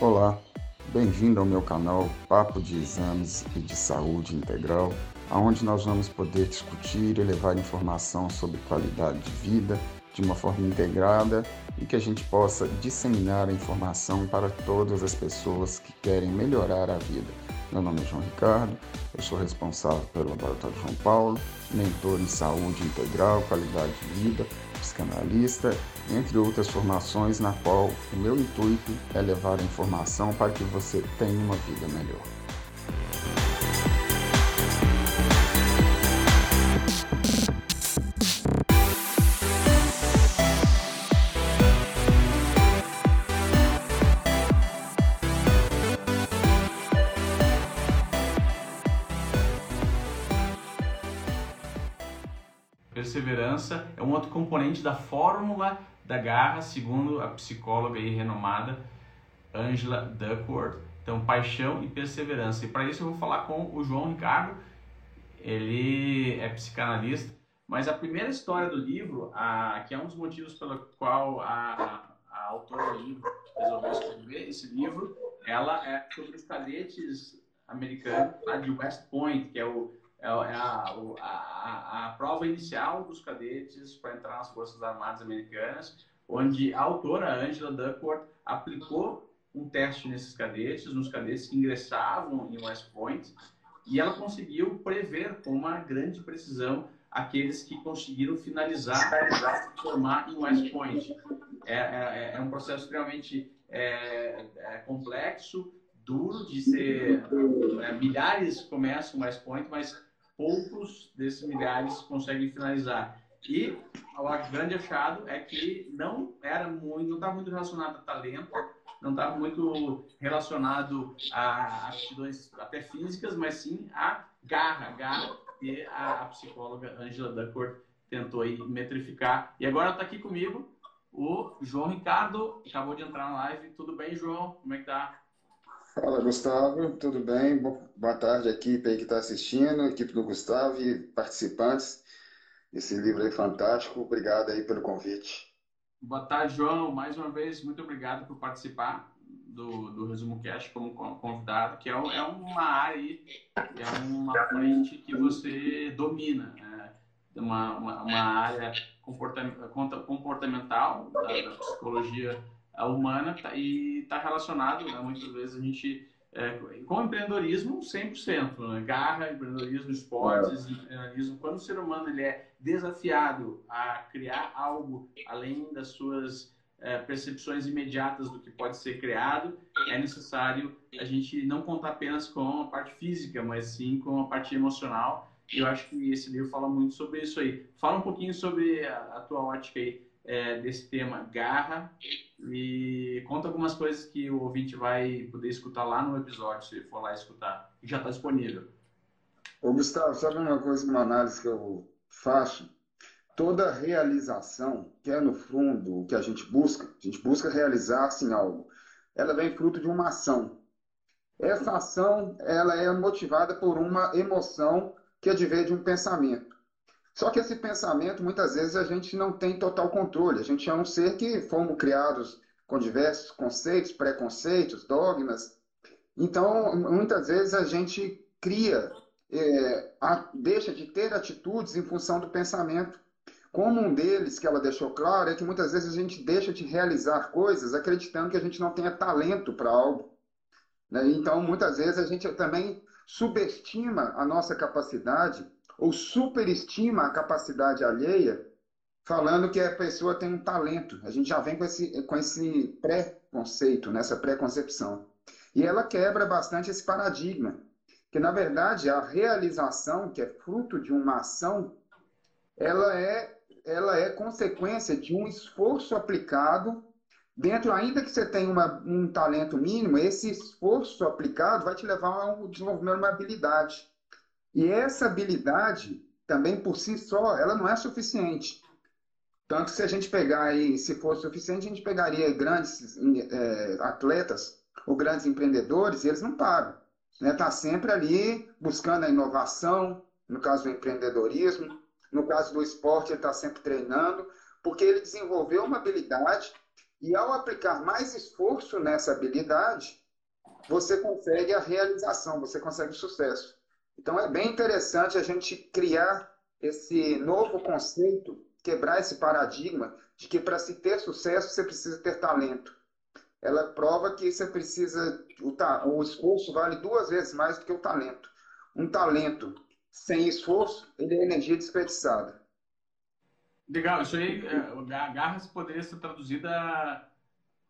Olá, bem-vindo ao meu canal Papo de Exames e de Saúde Integral, onde nós vamos poder discutir e levar informação sobre qualidade de vida de uma forma integrada e que a gente possa disseminar a informação para todas as pessoas que querem melhorar a vida. Meu nome é João Ricardo, eu sou responsável pelo Laboratório João Paulo, mentor em saúde integral, qualidade de vida, psicanalista, entre outras formações, na qual o meu intuito é levar a informação para que você tenha uma vida melhor. É um outro componente da fórmula da garra, segundo a psicóloga e renomada Angela Duckworth. Então, paixão e perseverança. E para isso eu vou falar com o João Ricardo. Ele é psicanalista, mas a primeira história do livro, a, que é um dos motivos pelo qual a, a autora do livro resolveu escrever esse livro, ela é sobre os cadetes americanos lá de West Point, que é o é, é a, a, a, prova inicial dos cadetes para entrar nas Forças Armadas Americanas, onde a autora Angela Duckworth aplicou um teste nesses cadetes, nos cadetes que ingressavam em West Point, e ela conseguiu prever com uma grande precisão aqueles que conseguiram finalizar, formar em West Point. É, é, é um processo extremamente é, é complexo, duro de ser. É, milhares começam West Point, mas poucos desses milhares conseguem finalizar. E o grande achado é que não era muito, não estava muito relacionado a talento, não estava muito relacionado a aptidões até físicas, mas sim a garra, garra que a, a psicóloga Angela Duckworth tentou aí metrificar. E agora está aqui comigo o João Ricardo, acabou de entrar na live. Tudo bem, João? Como é que tá? Fala, Gustavo, tudo bem? Boa tarde, equipe aí que está assistindo, equipe do Gustavo e participantes. Esse livro aí é fantástico, obrigado aí pelo convite. Boa tarde, João. Mais uma vez, muito obrigado por participar do, do Resumo Cash como convidado, que é, é uma área aí, é uma frente que você domina, né? uma, uma, uma área comportamental da, da psicologia humana tá, e está relacionado, né, muitas vezes a gente, é, com empreendedorismo 100%, né, garra, empreendedorismo, esportes, é. empreendedorismo, quando o ser humano ele é desafiado a criar algo além das suas é, percepções imediatas do que pode ser criado, é necessário a gente não contar apenas com a parte física, mas sim com a parte emocional. E eu acho que esse livro fala muito sobre isso aí. Fala um pouquinho sobre a, a tua ótica aí é, desse tema garra e conta algumas coisas que o ouvinte vai poder escutar lá no episódio, se for lá escutar, que já está disponível. Ô Gustavo, sabe uma coisa, uma análise que eu faço? Toda realização, que é no fundo o que a gente busca, a gente busca realizar-se em algo, ela vem fruto de uma ação. Essa ação, ela é motivada por uma emoção que advém de um pensamento. Só que esse pensamento, muitas vezes, a gente não tem total controle. A gente é um ser que fomos criados com diversos conceitos, preconceitos, dogmas. Então, muitas vezes, a gente cria, é, a, deixa de ter atitudes em função do pensamento. Como um deles, que ela deixou claro, é que muitas vezes a gente deixa de realizar coisas acreditando que a gente não tenha talento para algo. Né? Então, muitas vezes, a gente também subestima a nossa capacidade ou superestima a capacidade alheia, falando que a pessoa tem um talento. A gente já vem com esse, com esse pré-conceito, nessa pré-concepção. E ela quebra bastante esse paradigma, que na verdade a realização, que é fruto de uma ação, ela é, ela é consequência de um esforço aplicado dentro, ainda que você tenha uma, um talento mínimo, esse esforço aplicado vai te levar ao desenvolvimento de uma habilidade. E essa habilidade, também por si só, ela não é suficiente. Tanto que se a gente pegar aí, se fosse suficiente, a gente pegaria grandes é, atletas ou grandes empreendedores e eles não param. Está né? Tá sempre ali buscando a inovação, no caso do empreendedorismo, no caso do esporte, ele está sempre treinando, porque ele desenvolveu uma habilidade E ao aplicar mais esforço nessa habilidade, você consegue a realização, você consegue o sucesso. Então é bem interessante a gente criar esse novo conceito, quebrar esse paradigma de que para se ter sucesso você precisa ter talento. Ela prova que você precisa, o, o esforço vale duas vezes mais do que o talento. Um talento sem esforço, ele é energia desperdiçada. Legal, isso aí, é, garras poderia ser traduzida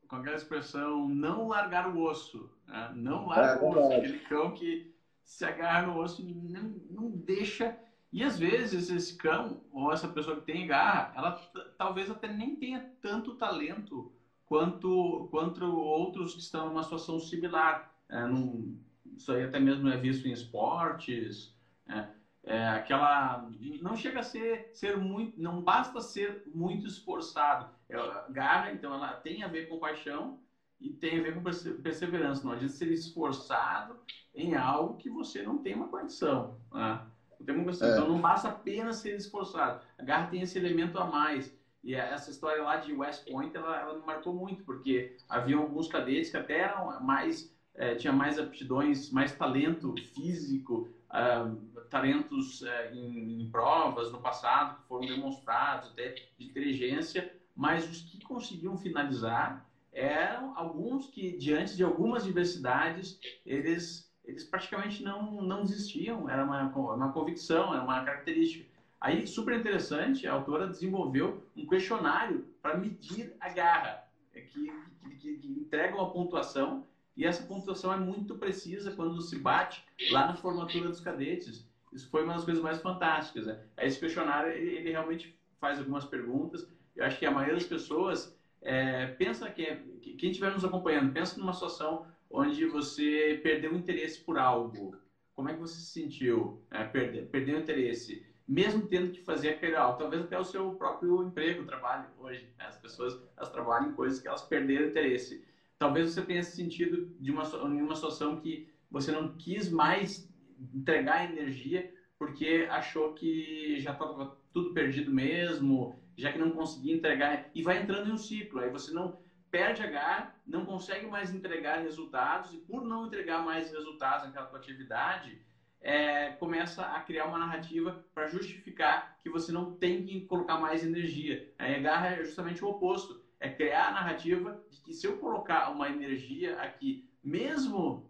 com aquela expressão não largar o osso. Né? Não larga é, o osso. Aquele cão que se agarra no osso e não, não deixa. E às vezes esse cão, ou essa pessoa que tem garra, ela talvez até nem tenha tanto talento quanto, quanto outros que estão numa situação similar. É, num, isso aí até mesmo é visto em esportes. É, é, aquela não chega a ser ser muito não basta ser muito esforçado é, garra então ela tem a ver com paixão e tem a ver com perseverança não adianta ser esforçado em algo que você não tem uma condição né? não tem uma condição. É. então não basta apenas ser esforçado a garra tem esse elemento a mais e essa história lá de West Point ela, ela me marcou muito porque havia alguns cadetes que até eram mais é, tinha mais aptidões mais talento físico uh, talentos uh, em, em, provas no passado que foram demonstrados, até de inteligência, mas os que conseguiam finalizar eram alguns que, diante de algumas diversidades, eles, eles praticamente não, não desistiam, era uma, uma convicção, era uma característica. Aí, super interessante, a autora desenvolveu um questionário para medir a garra, que, que, que, que entrega uma pontuação e essa pontuação é muito precisa quando se bate lá na formatura dos cadetes. Isso foi uma das coisas mais fantásticas. Né? Esse questionário, ele, ele, realmente faz algumas perguntas. Eu acho que a maioria das pessoas é, pensa que, é, que, quem estiver nos acompanhando, pensa numa situação onde você perdeu o interesse por algo. Como é que você se sentiu? É, perdeu o interesse mesmo tendo que fazer aquele algo, talvez até o seu próprio emprego, trabalho hoje. Né? As pessoas elas trabalham em coisas que elas perderam interesse. Talvez você tenha sentido de uma, em uma situação que você não quis mais entregar energia porque achou que já estava tudo perdido mesmo, já que não conseguia entregar, e vai entrando em um ciclo. Aí você não perde H, não consegue mais entregar resultados, e por não entregar mais resultados naquela tua atividade, é, começa a criar uma narrativa para justificar que você não tem que colocar mais energia. A H é justamente o oposto é criar a narrativa de que se eu colocar uma energia aqui, mesmo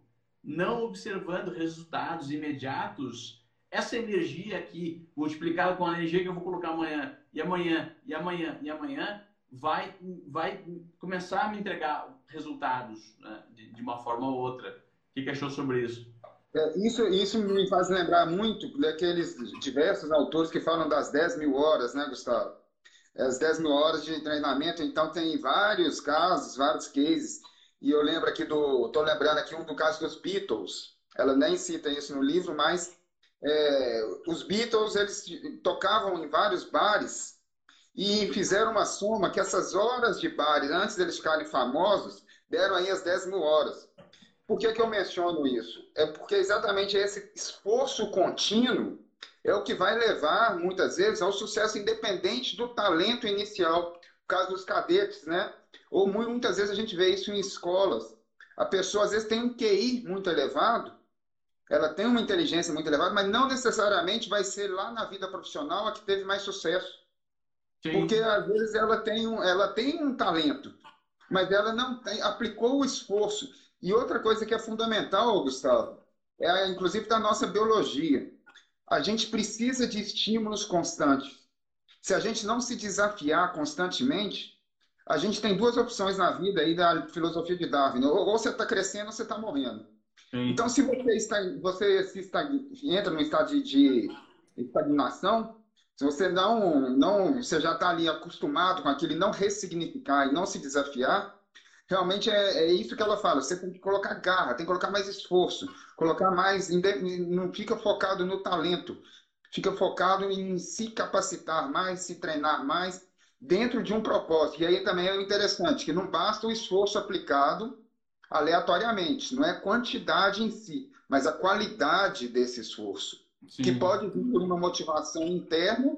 não observando resultados imediatos, essa energia aqui, multiplicada com a energia que eu vou colocar amanhã, e amanhã, e amanhã, e amanhã, vai, vai começar a me entregar resultados né, de, de, uma forma ou outra. O que, que achou sobre isso? É, isso? Isso me faz lembrar muito daqueles diversos autores que falam das 10 mil horas, né, Gustavo? as 10 mil horas de treinamento, então tem vários casos, vários cases. E eu lembro aqui do. Estou lembrando aqui um do caso dos Beatles. Ela nem cita isso no livro, mas é, os Beatles eles tocavam em vários bares e fizeram uma soma que essas horas de bares, antes deles ficarem famosos, deram aí as 10 mil horas. Por que, que eu menciono isso? É porque exatamente esse esforço contínuo é o que vai levar, muitas vezes, ao sucesso independente do talento inicial. No caso dos cadetes, né? Ou muitas vezes a gente vê isso em escolas. A pessoa, às vezes, tem um QI muito elevado, ela tem uma inteligência muito elevada, mas não necessariamente vai ser lá na vida profissional a que teve mais sucesso. Sim. Porque, às vezes, ela tem, um, ela tem um talento, mas ela não tem, aplicou o esforço. E outra coisa que é fundamental, Gustavo, é inclusive da nossa biologia a gente precisa de estímulos constantes. Se a gente não se desafiar constantemente, a gente tem duas opções na vida aí da filosofia de Darwin: ou você está crescendo ou você está morrendo. Sim. Então, se você, está, você se está, entra num estado de, estagnação, se você não, não, você já está ali acostumado com aquilo e não ressignificar e não se desafiar, realmente é, é isso que ela fala. Você tem que colocar garra, tem que colocar mais esforço, colocar mais, não fica focado no talento, fica focado em se capacitar mais, se treinar mais dentro de um propósito. E aí também é interessante que não basta o esforço aplicado aleatoriamente, não é quantidade em si, mas a qualidade desse esforço, Sim. que pode vir por uma motivação interna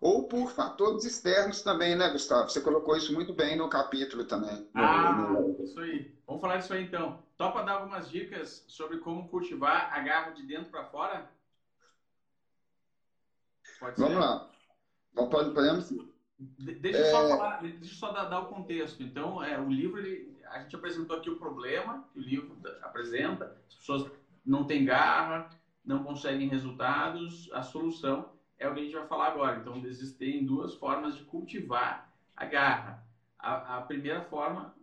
ou por fatores externos também, né, Gustavo? Você colocou isso muito bem no capítulo também. Ah, no... isso aí. Vamos falar disso aí então. Topa dar algumas dicas sobre como cultivar a garra de dentro para fora? Pode Vamos ser? lá. Podemos sim. Deixa eu só, é... falar, deixa só dar, dar, o contexto. Então, é, o livro, ele, a gente apresentou aqui o problema que o livro apresenta, as pessoas não têm garra, não conseguem resultados, a solução é o que a gente vai falar agora. Então, existem duas formas de cultivar a garra. A, a primeira forma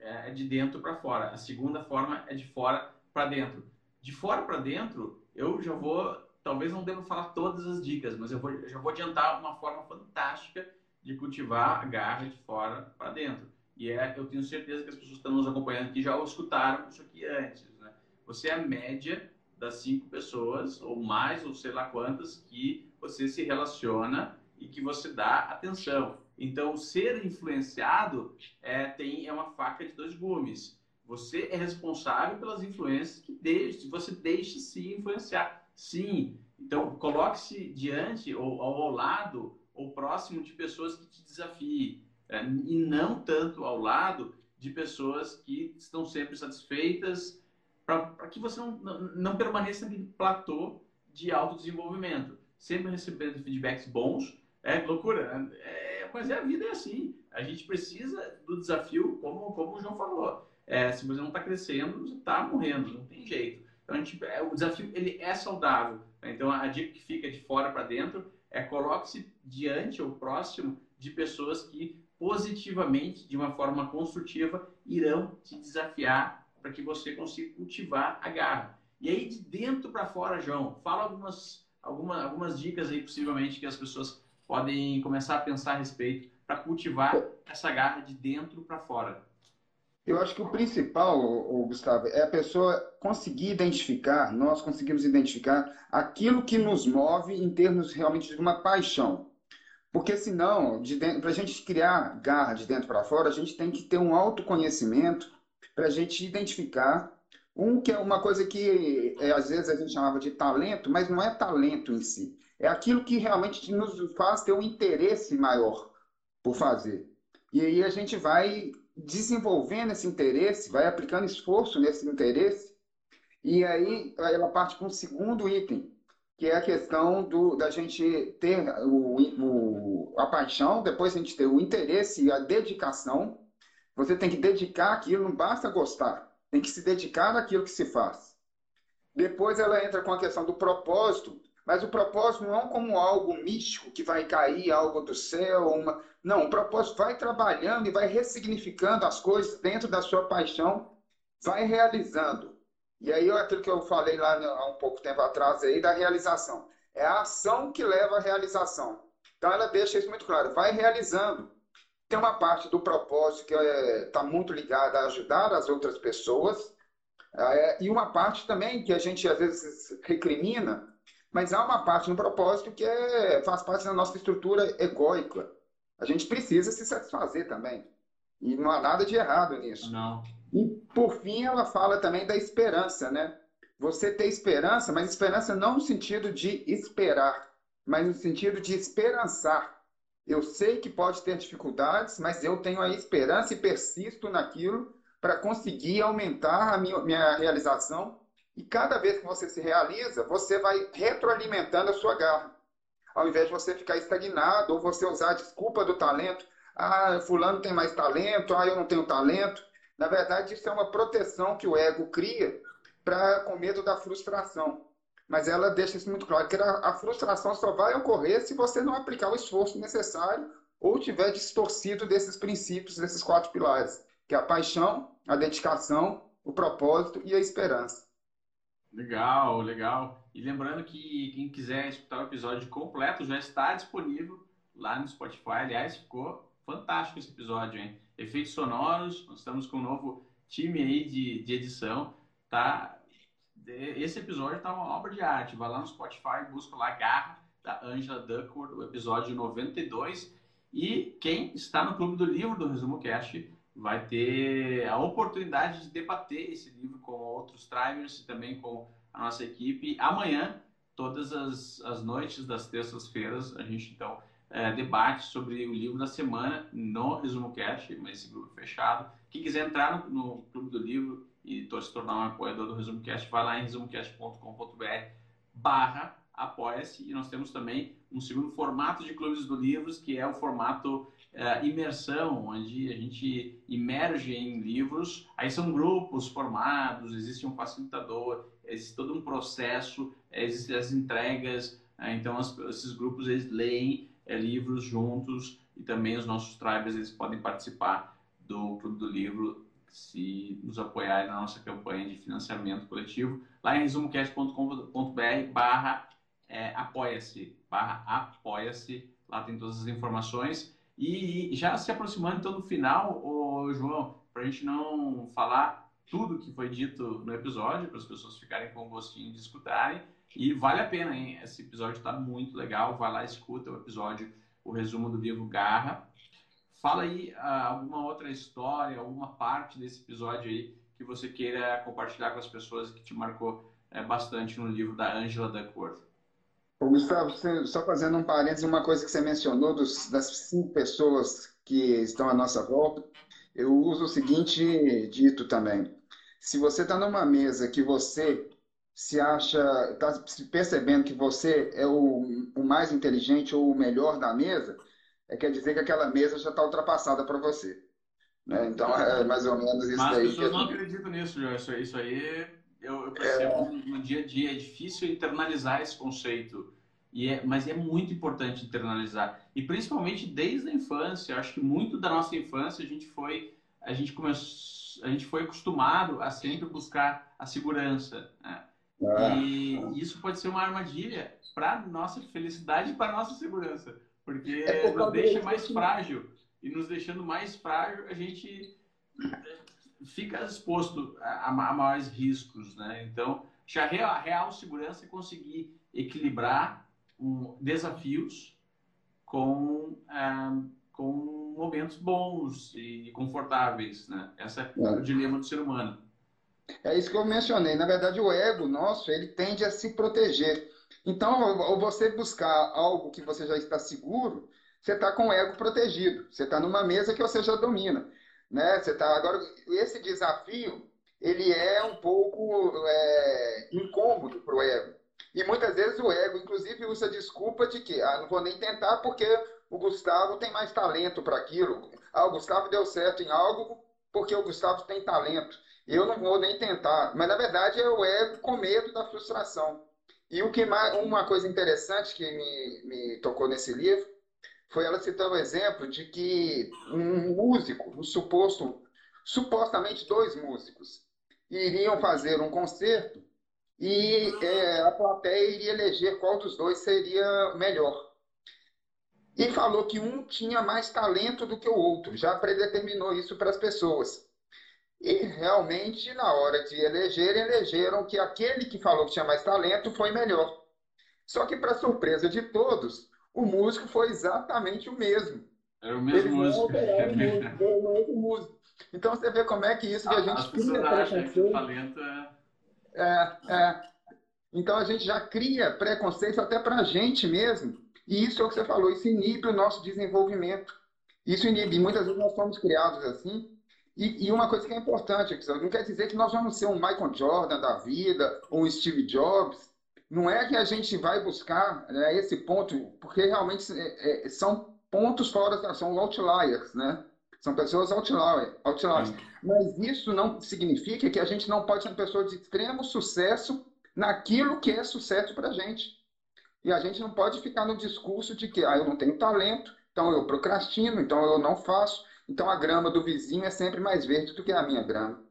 é de dentro para fora, a segunda forma é de fora para dentro. De fora para dentro, eu já vou, talvez não deva falar todas as dicas, mas eu, vou, eu já vou adiantar uma forma fantástica de cultivar a garra de fora para dentro. E é, eu tenho certeza que as pessoas que estão nos acompanhando aqui já escutaram isso aqui antes. Né? Você é a média das cinco pessoas, ou mais, ou sei lá quantas, que você se relaciona e que você dá atenção. Então, ser influenciado é, tem, é uma faca de dois gumes. Você é responsável pelas influências que deixe, você deixe se influenciar. Sim. Então, coloque-se diante ou ao lado ou próximo de pessoas que te desafiem. É, e não tanto ao lado de pessoas que estão sempre satisfeitas, para que você não, não, permaneça naquele platô de autodesenvolvimento. Sempre recebendo feedbacks bons, é loucura, é, mas é, a vida é assim. A gente precisa do desafio, como, como o João falou. É, se você não está crescendo, você está morrendo, não tem jeito. Então, a gente, é, o desafio ele é saudável. Então, a dica que fica de fora para dentro é coloque-se diante ou próximo de pessoas que positivamente, de uma forma construtiva, irão te desafiar para que você consiga cultivar a garra. E aí, de dentro para fora, João, fala algumas, alguma, algumas dicas aí, possivelmente, que as pessoas podem começar a pensar a respeito para cultivar essa garra de dentro para fora. Eu acho que o principal, Gustavo, é a pessoa conseguir identificar, nós conseguimos identificar aquilo que nos move em termos realmente de uma paixão. Porque senão, para a gente criar garra de dentro para fora, a gente tem que ter um autoconhecimento para a gente identificar um que é uma coisa que é, às vezes a gente chamava de talento, mas não é talento em si. É aquilo que realmente nos faz ter um interesse maior por fazer. E aí a gente vai desenvolvendo esse interesse, vai aplicando esforço nesse interesse, e aí ela parte para um segundo item, que é a questão do, da gente ter o, o, a paixão, depois a gente ter o interesse e a dedicação. Você tem que dedicar aquilo, não basta gostar, tem que se dedicar naquilo que se faz. Depois ela entra com a questão do propósito, mas o propósito não é como algo místico que vai cair algo do céu. Uma... Não, o propósito vai trabalhando e vai ressignificando as coisas dentro da sua paixão, vai realizando. E aí aquilo que eu falei lá há um pouco tempo atrás aí da realização. É a ação que leva à realização. Então ela deixa isso muito claro, vai realizando. Tem uma parte do propósito que está é, tá muito ligada a ajudar as outras pessoas, é, e uma parte também que a gente às vezes recrimina, mas há uma parte no propósito que é, faz parte da nossa estrutura egóica. A gente precisa se satisfazer também. E não há nada de errado nisso. Não. E, por fim, ela fala também da esperança, né? Você ter esperança, mas esperança não no sentido de esperar, mas no sentido de esperançar. Eu sei que pode ter dificuldades, mas eu tenho a esperança e persisto naquilo para conseguir aumentar a minha, minha realização. E cada vez que você se realiza, você vai retroalimentando a sua garra. Ao invés de você ficar estagnado ou você usar a desculpa do talento, ah, fulano tem mais talento, ah, eu não tenho talento. Na verdade, isso é uma proteção que o ego cria para com medo da frustração. Mas ela deixa isso muito claro, que a, frustração só vai ocorrer se você não aplicar o esforço necessário ou tiver distorcido desses princípios, desses quatro pilares, que é a paixão, a dedicação, o propósito e a esperança. Legal, legal. E lembrando que quem quiser escutar o episódio completo já está disponível lá no Spotify. Aliás, ficou fantástico esse episódio, hein? efeitos sonoros, nós estamos com um novo time aí de, de edição, tá? Esse episódio tá uma obra de arte, vai lá no Spotify, busca lá Garra, da Angela Duckworth, o episódio 92, e quem está no Clube do Livro do Resumo Cast vai ter a oportunidade de debater esse livro com outros drivers e também com a nossa equipe. Amanhã, todas as, as noites das terças-feiras, a gente então é, debates sobre o livro da semana no Resumo Cast, mas esse grupo é fechado. Quem quiser entrar no, no Clube do Livro e se tornar um apoiador do Resumo Cast, vai lá em resumocast.com.br barra apoia-se e nós temos também um segundo formato de clubes do livros que é o formato uh, imersão onde a gente imerge em livros. Aí são grupos formados existe um facilitador existe todo um processo existem as entregas uh, então as, esses grupos eles leem uh, livros juntos e também os nossos tribes eles podem participar do clube do livro se nos apoiarem na nossa campanha de financiamento coletivo lá em resumocast.com.br barra é, apoia-se, barra apoia-se, lá tem todas as informações. E já se aproximando então do final, ô, João, para a gente não falar tudo que foi dito no episódio, para as pessoas ficarem com gostinho de escutarem. E vale a pena, hein? Esse episódio está muito legal. Vai lá, escuta o episódio, o resumo do livro Garra. Fala aí uh, alguma outra história, alguma parte desse episódio aí que você queira compartilhar com as pessoas que te marcou é, bastante no livro da Angela Duckworth. Ô, Gustavo, só fazendo um parênteses, uma coisa que você mencionou dos, das cinco pessoas que estão à nossa volta, eu uso o seguinte dito também. Se você está numa mesa que você se acha, está percebendo que você é o, o, mais inteligente ou o melhor da mesa, é, quer dizer que aquela mesa já está ultrapassada para você. Né? Então, é mais ou menos isso Mas daí. Mas as pessoas não acreditam nisso, João. Isso, isso aí eu, eu percebo é... no dia a dia, é difícil internalizar esse conceito. E é, mas é muito importante internalizar. E principalmente desde a infância. Acho que muito da nossa infância a gente foi, a gente começou, a gente foi acostumado a sempre buscar a segurança. Né? Ah. E isso pode ser uma armadilha para nossa felicidade e para nossa segurança, porque é nos deixa mais frágil. E nos deixando mais frágil, a gente fica exposto a, a maiores riscos, né? Então, a real, a real segurança é conseguir equilibrar um, desafios com, ah, com momentos bons e confortáveis, né? Esse é, é o dilema do ser humano. É isso que eu mencionei. Na verdade, o ego nosso, ele tende a se proteger. Então, ao você buscar algo que você já está seguro, você está com o ego protegido. Você está numa mesa que você já domina né? Você tá agora esse desafio ele é um pouco é, incômodo para o ego e muitas vezes o ego, inclusive, usa a desculpa de que ah, não vou nem tentar porque o Gustavo tem mais talento para aquilo. Ah, o Gustavo deu certo em algo porque o Gustavo tem talento. Eu não vou nem tentar. Mas na verdade é o ego com medo da frustração. E o que mais, uma coisa interessante que me, me tocou nesse livro foi ela citar o exemplo de que um músico, um suposto, supostamente dois músicos, iriam fazer um concerto e é, a plateia iria eleger qual dos dois seria melhor. E falou que um tinha mais talento do que o outro, já predeterminou isso para as pessoas. E realmente, na hora de eleger, elegeram que aquele que falou que tinha mais talento foi melhor. Só que, para surpresa de todos, o músico foi exatamente o mesmo. Era o mesmo músico. Era o mesmo músico. Então você vê como é que isso que a ah, gente cria preconceito. talento é... É, é. Então a gente já cria preconceito até para a gente mesmo. E isso é o que você falou, isso inibe o nosso desenvolvimento. Isso inibe. Muitas vezes nós somos criados assim. E, e uma coisa que é importante, não quer dizer que nós vamos ser um Michael Jordan da vida, ou um Steve Jobs, não é que a gente vai buscar né, esse ponto, porque realmente é, é, são pontos fora, são outliers, né? São pessoas outliers. outliers. Mas isso não significa que a gente não pode ser uma pessoa de extremo sucesso naquilo que é sucesso para a gente. E a gente não pode ficar no discurso de que ah, eu não tenho talento, então eu procrastino, então eu não faço, então a grama do vizinho é sempre mais verde do que a minha grama.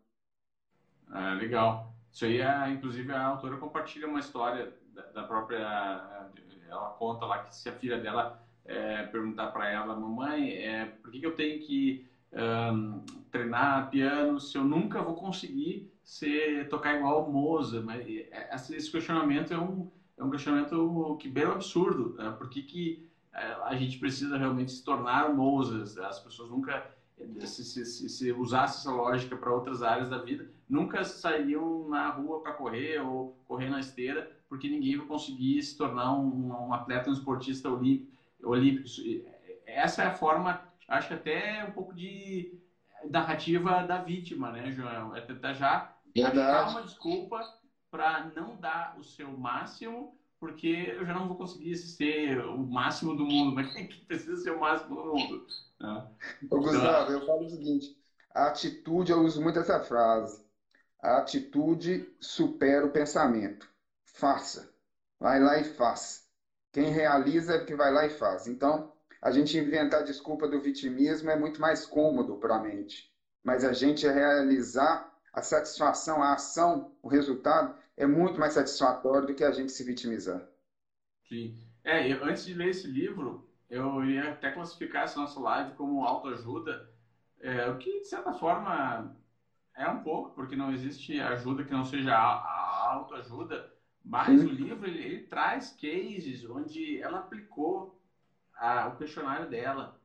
Ah, legal. Isso aí, é, inclusive, a autora compartilha uma história da, da própria. Ela conta lá que se a filha dela é, perguntar para ela, mamãe, é, por que, que eu tenho que um, treinar piano se eu nunca vou conseguir ser, tocar igual o Mozart? Mas é, esse questionamento é um, é um questionamento que bem absurdo. Né? Por que, que é, a gente precisa realmente se tornar Mozart? As pessoas nunca se, se, se, usasse essa lógica para outras áreas da vida, nunca sairiam na rua para correr ou correr na esteira, porque ninguém vai conseguir se tornar um, um atleta, um esportista olímpico. olímpicos. Essa é a forma, acho que até um pouco de narrativa da vítima, né, João? É tentar já achar uma desculpa para não dar o seu máximo, porque eu já não vou conseguir ser o máximo do mundo, mas quem que precisa ser o máximo do mundo? Né? Ô, Gustavo, eu falo o seguinte, a atitude, eu uso muito essa frase, a atitude supera o pensamento. Faça. Vai lá e faça. Quem realiza é que vai lá e faz. Então, a gente inventar a desculpa do vitimismo é muito mais cômodo para a mente. Mas a gente realizar a satisfação, a ação, o resultado é muito mais satisfatório do que a gente se vitimizar. Sim. É, eu, antes de ler esse livro, eu ia até classificar essa nossa live como autoajuda, é, o que, de certa forma, é um pouco, porque não existe ajuda que não seja autoajuda, mas o livro ele, ele, traz cases onde ela aplicou a, o questionário dela.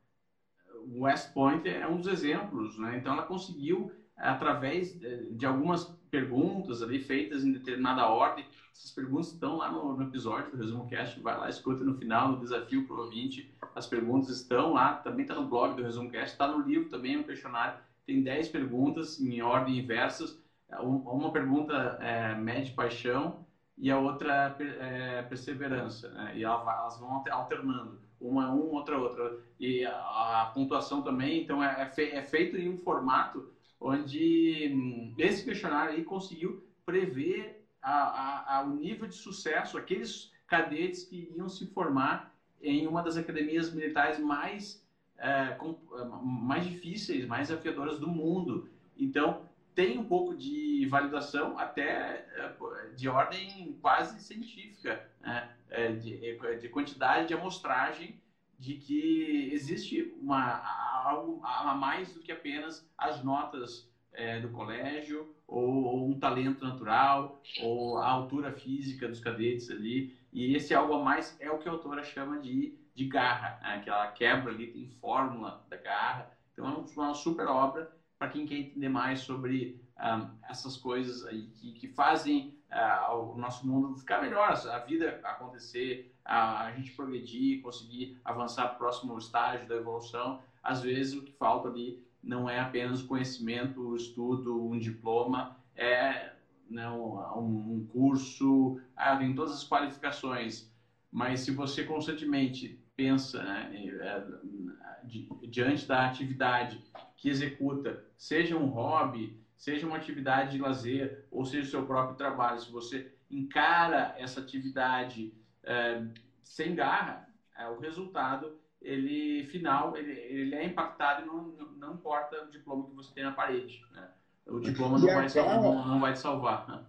O West Point é um dos exemplos, né? Então ela conseguiu através de algumas perguntas ali feitas em determinada ordem. Essas perguntas estão lá no, no episódio do Resumo Cast, vai lá, escuta no final, no desafio para o ouvinte. As perguntas estão lá, também está no blog do Resumo Cast, está no livro também, um questionário. Tem 10 perguntas em ordem inversas. Uma pergunta é mede paixão e a outra é perseverança. Né? E elas vão alternando, uma um, outra outra. E a, pontuação também, então é, é, é feito em um formato onde hum, esse questionário aí conseguiu prever a, a, a, o nível de sucesso, aqueles cadetes que iam se formar em uma das academias militares mais, é, com, mais difíceis, mais desafiadoras do mundo. Então, tem um pouco de validação até é, de ordem quase científica, né? É, de, de quantidade de amostragem de que existe uma, algo a mais do que apenas as notas é, do colégio, ou, ou, um talento natural, ou a altura física dos cadetes ali. E esse algo a mais é o que a autora chama de, de garra, né? quebra ali, tem fórmula da garra. Então é uma super obra para quem quer entender mais sobre um, ah, essas coisas aí que, que fazem uh, o nosso mundo ficar melhor, a vida acontecer, a, a gente progredir, conseguir avançar para o próximo estágio da evolução. Às vezes o que falta ali não é apenas conhecimento, estudo, um diploma, é não, né, um curso, ah, tem todas as qualificações, mas se você constantemente pensa né, é, diante da atividade que executa, seja um hobby, seja uma atividade de lazer ou seja o seu próprio trabalho, se você encara essa atividade é, sem garra, é, o resultado ele final ele, ele é impactado e não, não importa o diploma que você tem na parede. Né? O diploma não vai, não, não vai te salvar.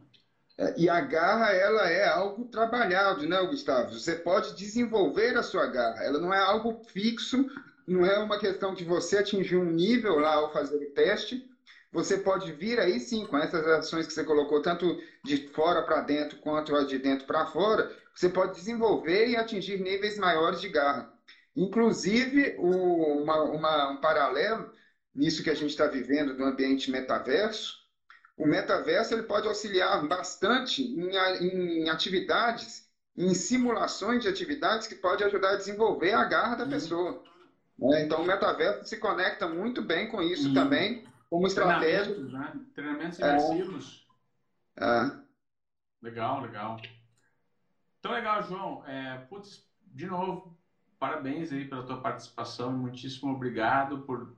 É, e a garra, ela é algo trabalhado, né, Gustavo? Você pode desenvolver a sua garra. Ela não é algo fixo, não é uma questão de você atingir um nível lá ao fazer o teste. Você pode vir aí sim, com essas ações que você colocou, tanto de fora para dentro quanto de dentro para fora, você pode desenvolver e atingir níveis maiores de garra. Inclusive, o, uma, uma, um paralelo nisso que a gente está vivendo do ambiente metaverso, o metaverso ele pode auxiliar bastante em, em atividades, em simulações de atividades que pode ajudar a desenvolver a garra da uhum. pessoa. Né? Então, o metaverso se conecta muito bem com isso uhum. também, como estratégia. Treinamentos, né? Treinamentos imersivos. É. é. Legal, legal. Então, legal, João. É, putz, de novo, parabéns aí pela tua participação muitíssimo obrigado por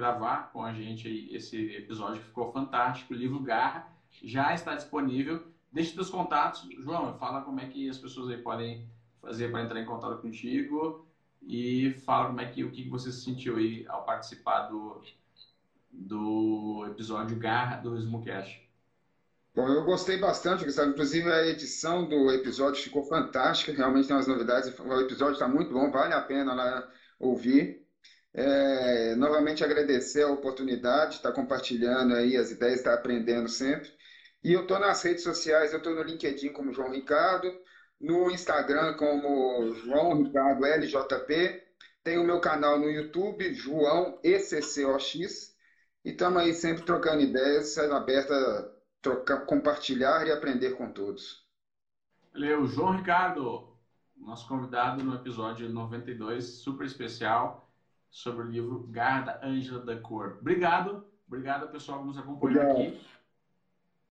gravar com a gente esse episódio que ficou fantástico. O livro Garra já está disponível. Deixe seus contatos. João, fala como é que as pessoas aí podem fazer para entrar em contato contigo e fala como é que o que você sentiu aí ao participar do, do episódio Garra do Smocast. Bom, eu gostei bastante, Gustavo. Inclusive, a edição do episódio ficou fantástica. Realmente tem umas novidades. O episódio está muito bom, vale a pena lá ouvir. É, novamente agradecer a oportunidade de estar compartilhando aí as ideias, estar aprendendo sempre. E eu estou nas redes sociais, eu estou no LinkedIn como João Ricardo, no Instagram como João Ricardo LJP, tem o meu canal no YouTube, João ECCOX, e estamos aí sempre trocando ideias, sendo aberta trocar, compartilhar e aprender com todos. Valeu, João Ricardo. nosso convidado no episódio 92, super especial, sobre o livro Garra da Ângela Duckworth. Obrigado, obrigado pessoal que nos acompanhou aqui.